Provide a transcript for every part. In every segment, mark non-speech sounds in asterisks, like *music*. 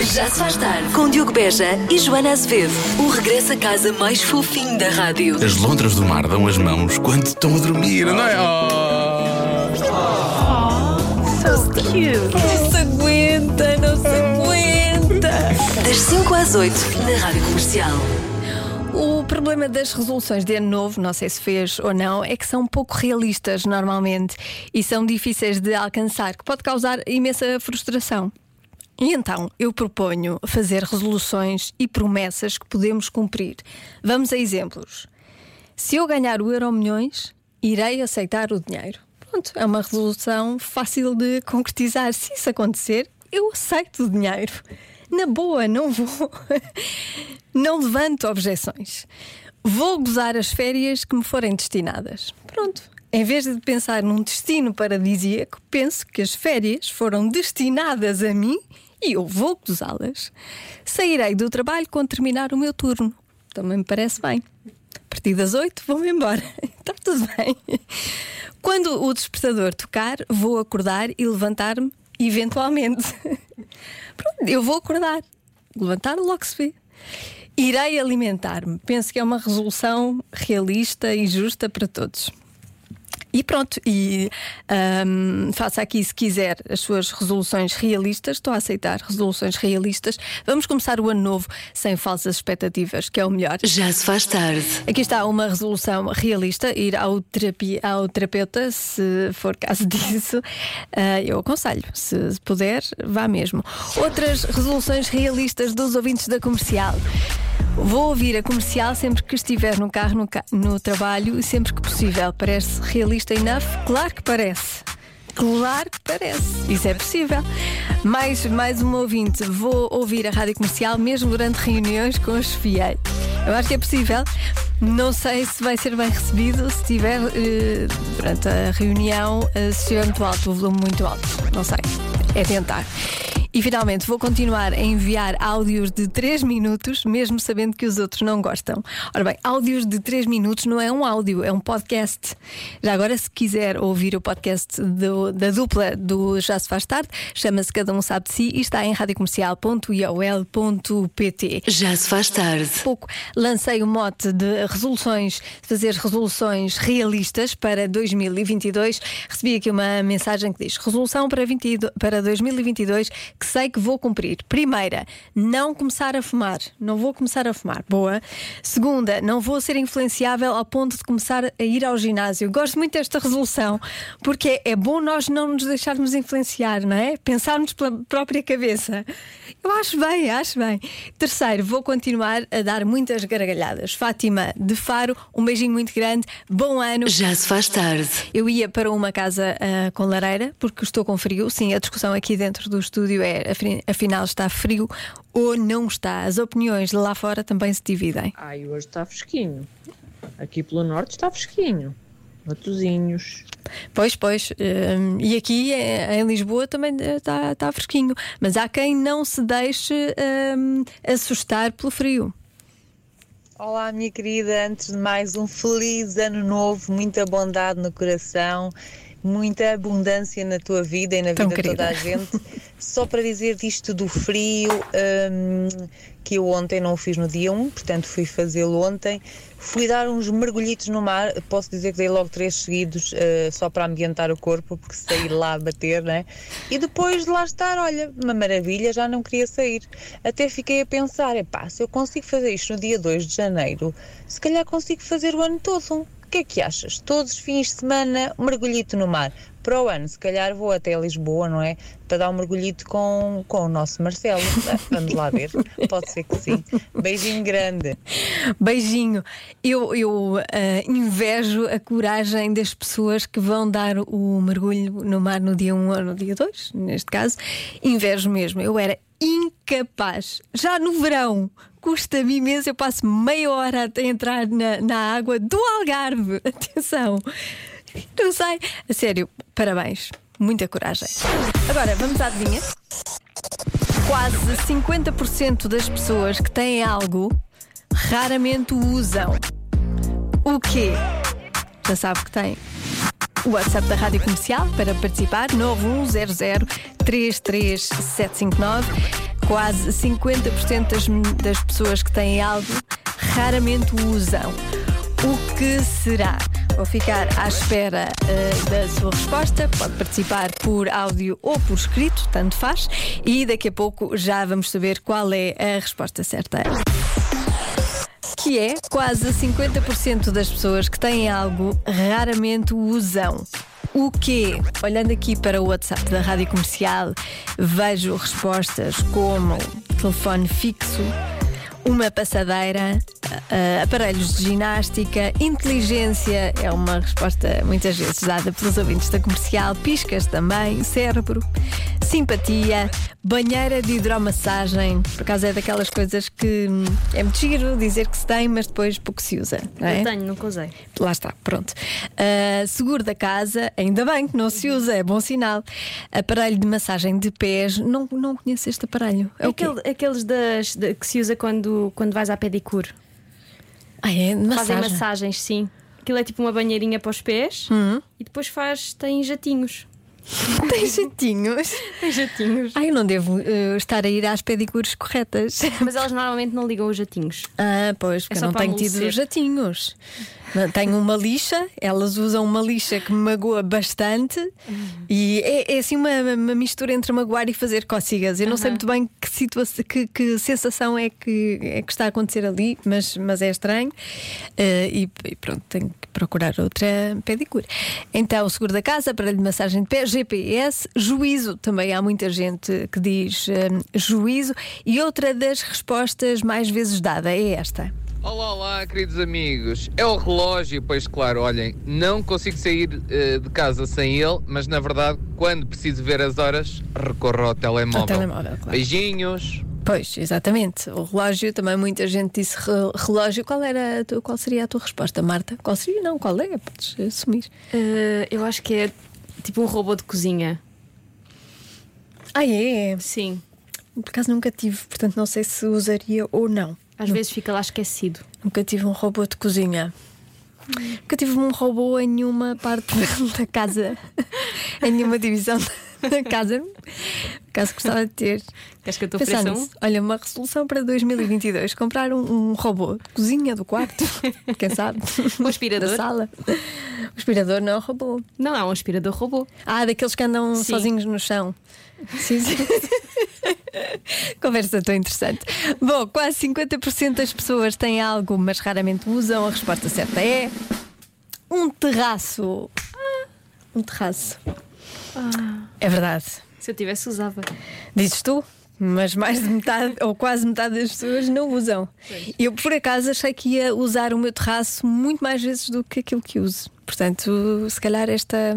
Já se faz tarde com Diogo Beja e Joana Azevedo. O regresso a casa mais fofinho da rádio. As lontras do mar dão as mãos quando estão a dormir, não é? So cute. Não se aguenta, não se aguenta. Das 5 às 8 na rádio comercial. O problema das resoluções de ano novo, não sei se fez ou não, é que são pouco realistas normalmente e são difíceis de alcançar, que pode causar imensa frustração. E então eu proponho fazer resoluções e promessas que podemos cumprir. Vamos a exemplos. Se eu ganhar o Euro Milhões, irei aceitar o dinheiro. Pronto, é uma resolução fácil de concretizar. Se isso acontecer, eu aceito o dinheiro. Na boa, não vou. *laughs* Não levanto objeções. Vou gozar as férias que me forem destinadas. Pronto. Em vez de pensar num destino paradisíaco, penso que as férias foram destinadas a mim e eu vou gozá-las. Sairei do trabalho quando terminar o meu turno. Também me parece bem. A partir das oito, vou-me embora. *laughs* Está tudo bem. Quando o despertador tocar, vou acordar e levantar-me, eventualmente. *laughs* Pronto, eu vou acordar. Levantar, logo se vê. Irei alimentar-me. Penso que é uma resolução realista e justa para todos. E pronto, e ahm, faça aqui, se quiser, as suas resoluções realistas. Estou a aceitar resoluções realistas. Vamos começar o ano novo sem falsas expectativas, que é o melhor. Já se faz tarde. Aqui está uma resolução realista: ir ao, terapia, ao terapeuta, se for caso *laughs* disso. Ah, eu aconselho, se puder, vá mesmo. Outras resoluções realistas dos ouvintes da comercial. Vou ouvir a comercial sempre que estiver no carro, no, ca- no trabalho e sempre que possível. Parece realista enough? Claro que parece. Claro que parece. Isso é possível. Mais, mais um ouvinte. Vou ouvir a rádio comercial mesmo durante reuniões com os fiéis. Eu acho que é possível. Não sei se vai ser bem recebido se tiver eh, durante a reunião, eh, se estiver muito alto, o volume muito alto. Não sei. É tentar. E finalmente vou continuar a enviar áudios de 3 minutos, mesmo sabendo que os outros não gostam. Ora bem, áudios de 3 minutos não é um áudio, é um podcast. Já agora, se quiser ouvir o podcast do- da dupla do Já Se Faz Tarde, chama-se Cada Um Sabe de Si e está em radiocomercial.iol.pt. Já se faz tarde. pouco lancei o mote de resoluções, fazer resoluções realistas para 2022. Recebi aqui uma mensagem que diz: resolução para, 22 para 2022 que sei que vou cumprir. Primeira, não começar a fumar. Não vou começar a fumar. Boa. Segunda, não vou ser influenciável ao ponto de começar a ir ao ginásio. Gosto muito desta resolução porque é bom nós não nos deixarmos influenciar, não é? Pensarmos pela própria cabeça. Eu acho bem, acho bem. Terceiro, vou continuar a dar muitas gargalhadas. Fátima de Faro, um beijinho muito grande. Bom ano. Já se faz tarde. Eu ia para uma casa ah, com lareira porque estou com frio. Sim, a discussão aqui dentro do estúdio é afri- afinal está frio ou não está. As opiniões de lá fora também se dividem. Ai, hoje está fresquinho. Aqui pelo norte está fresquinho. Matozinhos. Pois, pois. hum, e aqui eh, em Lisboa também está tá fresquinho. Mas há quem não se deixe hum, assustar pelo frio. Olá, minha querida. Antes de mais, um feliz ano novo, muita bondade no coração, muita abundância na tua vida e na Tão vida de toda a gente. Só para dizer disto do frio, hum, que eu ontem não o fiz no dia 1, portanto fui fazê-lo ontem. Fui dar uns mergulhitos no mar, posso dizer que dei logo três seguidos eh, só para ambientar o corpo, porque saí lá a bater, né? E depois de lá estar, olha, uma maravilha, já não queria sair. Até fiquei a pensar, epá, se eu consigo fazer isto no dia 2 de janeiro, se calhar consigo fazer o ano todo. Que é que achas? Todos os fins de semana, mergulhito no mar. Para o ano, se calhar vou até Lisboa, não é? Para dar um mergulhito com, com o nosso Marcelo. Ah, Vamos lá ver. Pode ser que sim. Beijinho grande. Beijinho. Eu, eu ah, invejo a coragem das pessoas que vão dar o mergulho no mar no dia 1 ou no dia 2, neste caso. Invejo mesmo. Eu era incapaz. Já no verão, custa-me imenso. Eu passo meia hora até entrar na, na água do Algarve. *laughs* Atenção. Não sei. A sério, parabéns. Muita coragem. Agora, vamos à adivinha? Quase 50% das pessoas que têm algo raramente o usam. O quê? Já sabe que tem. O WhatsApp da Rádio Comercial para participar 910033759. Quase 50% das, das pessoas que têm algo raramente o usam. O que será? Vou ficar à espera uh, da sua resposta. Pode participar por áudio ou por escrito, tanto faz. E daqui a pouco já vamos saber qual é a resposta certa. Que é quase 50% das pessoas que têm algo raramente o usam. O quê? Olhando aqui para o WhatsApp da Rádio Comercial, vejo respostas como telefone fixo, uma passadeira, uh, aparelhos de ginástica, inteligência é uma resposta muitas vezes dada pelos ouvintes da comercial, piscas também, cérebro, simpatia, banheira de hidromassagem, por acaso é daquelas coisas que hum, é muito giro dizer que se tem, mas depois pouco se usa. Não é? Eu tenho, nunca usei. Lá está, pronto. Uh, seguro da casa, ainda bem que não se usa, é bom sinal. Aparelho de massagem de pés, não, não conheço este aparelho. É? Aquele- aqueles das, de- que se usa quando, quando vais à pedicure. Ah, é de Fazem massagem. massagens, sim. Aquilo é tipo uma banheirinha para os pés Hum. e depois faz, tem jatinhos. *laughs* Tem jeitinhos. Tem jatinhos. Ai, eu não devo eh, estar a ir às pedicures corretas. Mas elas normalmente não ligam os jatinhos. Ah, pois, porque É eu não tenho tido amolecer. jatinhos. Tenho uma lixa, elas usam uma lixa que me magoa bastante e é, é assim uma, uma mistura entre magoar e fazer cócegas. Eu não sei muito bem que, situação, que, que sensação é que, é que está a acontecer ali, mas, mas é estranho. Eh, e, e pronto, tenho que procurar outra pedicure. Então, o seguro da casa, aparelho de massagem de pé, GPS, juízo. Também há muita gente que diz eh, juízo. E outra das respostas mais vezes dada é esta. Olá, olá, queridos amigos. É o relógio, pois claro, olhem, não consigo sair eh, de casa sem ele, mas na verdade, quando preciso ver as horas, recorro ao telemóvel. Ao telemóvel, claro. Beijinhos. Pois, exatamente. O relógio, também muita gente disse re- relógio. Qual, era a tua- qual seria a tua resposta, Marta? Qual seria? Não, qual é? Podes assumir. Eh, eu acho que é tipo um robô de cozinha. Ah, é? Sim. Por acaso nunca tive, portanto não sei se usaria ou não. Às vezes fica lá esquecido. Nunca tive um robô de cozinha. Nunca tive um robô em nenhuma parte da *laughs* casa, em nenhuma divisão da casa. Caso gostava de ter. Queres que eu Pensar ofereça um? Olha, uma resolução para 2022: comprar um, um robô de cozinha do quarto, *laughs* quem sabe? Um aspirador? Da sala. O aspirador não é um robô. Não, é um aspirador robô. Ah, daqueles que andam Sim. sozinhos no chão. Sim, sim. *laughs* Conversa tão interessante. Bom, quase 50% das pessoas têm algo, mas raramente usam. A resposta certa é. Um terraço. Ah, Um terraço. É verdade. Se eu tivesse, usava. Dizes tu? Mas mais de metade, ou quase metade das pessoas não usam. Eu, por acaso, achei que ia usar o meu terraço muito mais vezes do que aquilo que uso. Portanto, se calhar esta,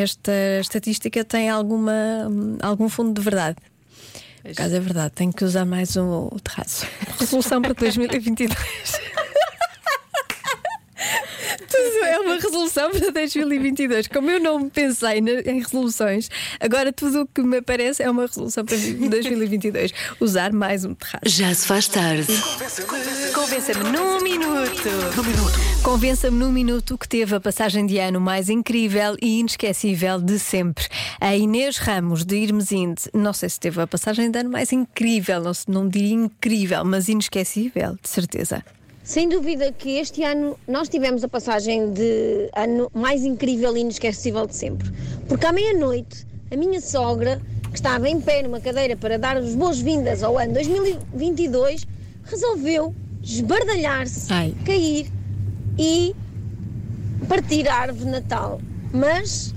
esta estatística tem alguma, algum fundo de verdade. Por acaso é verdade, tenho que usar mais o, o terraço. *laughs* Resolução para 2022. Tudo é uma resolução para 2022. Como eu não pensei em resoluções, agora tudo o que me aparece é uma resolução para 2022. Usar mais um terraço. Já se faz tarde. Convença-me num minuto. Convença-me num minuto que teve a passagem de ano mais incrível e inesquecível de sempre. A Inês Ramos, de Irmesinde, não sei se teve a passagem de ano mais incrível, não, se- não diria incrível, mas inesquecível, de certeza. Sem dúvida que este ano nós tivemos a passagem de ano mais incrível e inesquecível de sempre. Porque à meia-noite, a minha sogra, que estava em pé numa cadeira para dar as boas-vindas ao ano 2022, resolveu esbardalhar-se, Ai. cair e partir a árvore de Natal. Mas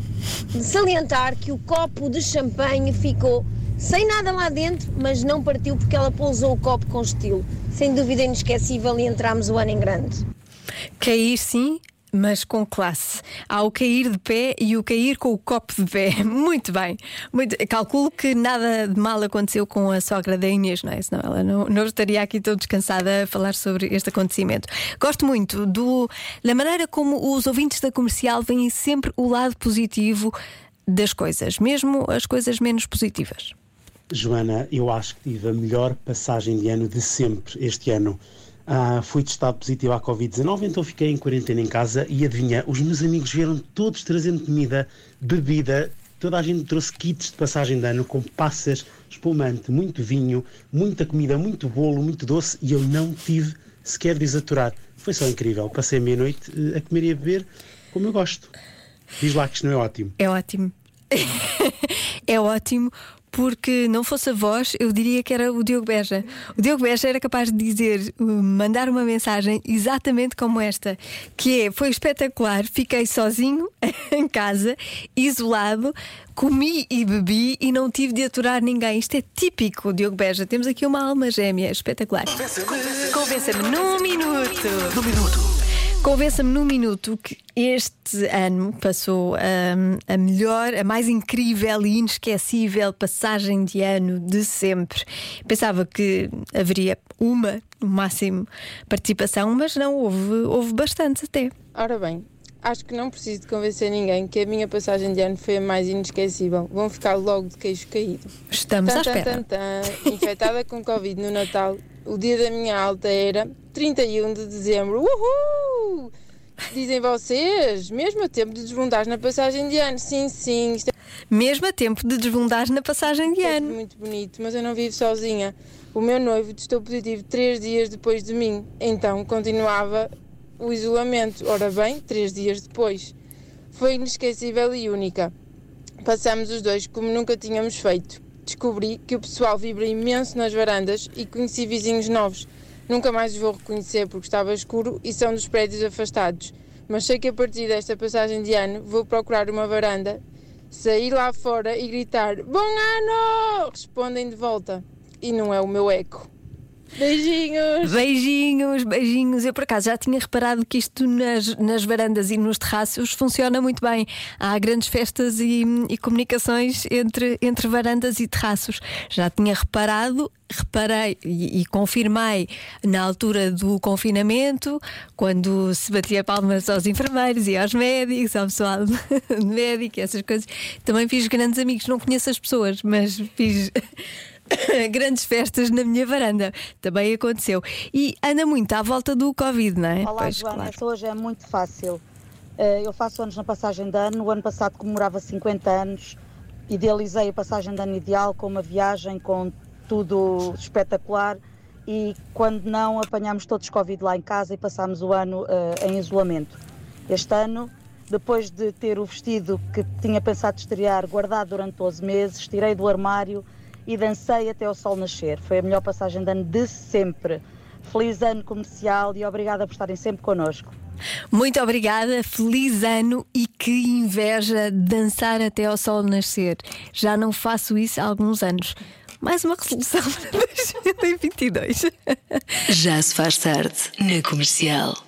de salientar que o copo de champanhe ficou sem nada lá dentro, mas não partiu porque ela pousou o copo com estilo. Sem dúvida inesquecível e entramos o ano em grande. Cair sim, mas com classe. Há o cair de pé e o cair com o copo de pé. *laughs* Muito bem. Muito... Calculo que nada de mal aconteceu com a sogra da Inês, não é? Senão ela não, não estaria aqui tão descansada a falar sobre este acontecimento. Gosto muito do, da maneira como os ouvintes da comercial veem sempre o lado positivo das coisas, mesmo as coisas menos positivas. Joana, eu acho que tive a melhor passagem de ano de sempre este ano. Ah, fui testado positivo à Covid-19, então fiquei em quarentena em casa e adivinha, os meus amigos vieram todos trazendo comida, bebida, toda a gente trouxe kits de passagem de ano com passas, espumante, muito vinho, muita comida, muito bolo, muito doce e eu não tive sequer de desaturar. Foi só incrível. Passei meia-noite eh, a comer e a beber como eu gosto. Diz lá que isto não é ótimo. É ótimo. *laughs* é ótimo porque não fosse a voz, eu diria que era o Diogo Beja. O Diogo Beja era capaz de dizer, uh, mandar uma mensagem exatamente como esta, que é, foi espetacular, fiquei sozinho *laughs* em casa, isolado, comi e bebi e não tive de aturar ninguém. Isto é típico, Diogo Beja. Temos aqui uma alma gêmea espetacular. Convença-me num minuto. No minuto. Convença-me num minuto que este ano passou hum, a melhor, a mais incrível e inesquecível passagem de ano de sempre. Pensava que haveria uma, no máximo, participação, mas não, houve, houve bastante até. Ora bem, acho que não preciso de convencer ninguém que a minha passagem de ano foi a mais inesquecível. Vão ficar logo de queixo caído. Estamos à Tan, tan, espera. tan, tan. Infectada com Covid no Natal, o dia da minha alta era 31 de dezembro. Uhul! Dizem vocês, mesmo a tempo de desbundar na passagem de ano. Sim, sim, isto Mesmo a tempo de desbundar na passagem de é ano. muito bonito, mas eu não vivo sozinha. O meu noivo testou positivo três dias depois de mim, então continuava o isolamento. Ora bem, três dias depois. Foi inesquecível e única. Passamos os dois como nunca tínhamos feito. Descobri que o pessoal vibra imenso nas varandas e conheci vizinhos novos. Nunca mais os vou reconhecer porque estava escuro e são dos prédios afastados. Mas sei que a partir desta passagem de ano vou procurar uma varanda, sair lá fora e gritar Bom ano! Respondem de volta. E não é o meu eco. Beijinhos! Beijinhos, beijinhos. Eu por acaso já tinha reparado que isto nas, nas varandas e nos terraços funciona muito bem. Há grandes festas e, e comunicações entre, entre varandas e terraços. Já tinha reparado, reparei e, e confirmei na altura do confinamento, quando se batia palmas aos enfermeiros e aos médicos, ao pessoal *laughs* médico, essas coisas. Também fiz grandes amigos. Não conheço as pessoas, mas fiz. *coughs* grandes festas na minha varanda. Também aconteceu. E anda muito à volta do Covid, não é? Olá, Pois, Joana. claro. Hoje é muito fácil. Eh, Eu faço anos na passagem de ano. O ano passado comemorava 50 anos. Idealizei a passagem de ano ideal com uma viagem, com tudo espetacular. E quando não, apanhámos todos Covid lá em casa e passámos o ano eh, em isolamento. Este ano, depois de ter o vestido que tinha pensado estrear guardado durante 12 meses, tirei do armário e dancei até o sol nascer. Foi a melhor passagem de ano de sempre. Feliz ano comercial e obrigada por estarem sempre connosco. Muito obrigada, feliz ano e que inveja dançar até ao sol nascer. Já não faço isso há alguns anos. Mais uma resolução *laughs* para 2022. Já se faz tarde na comercial.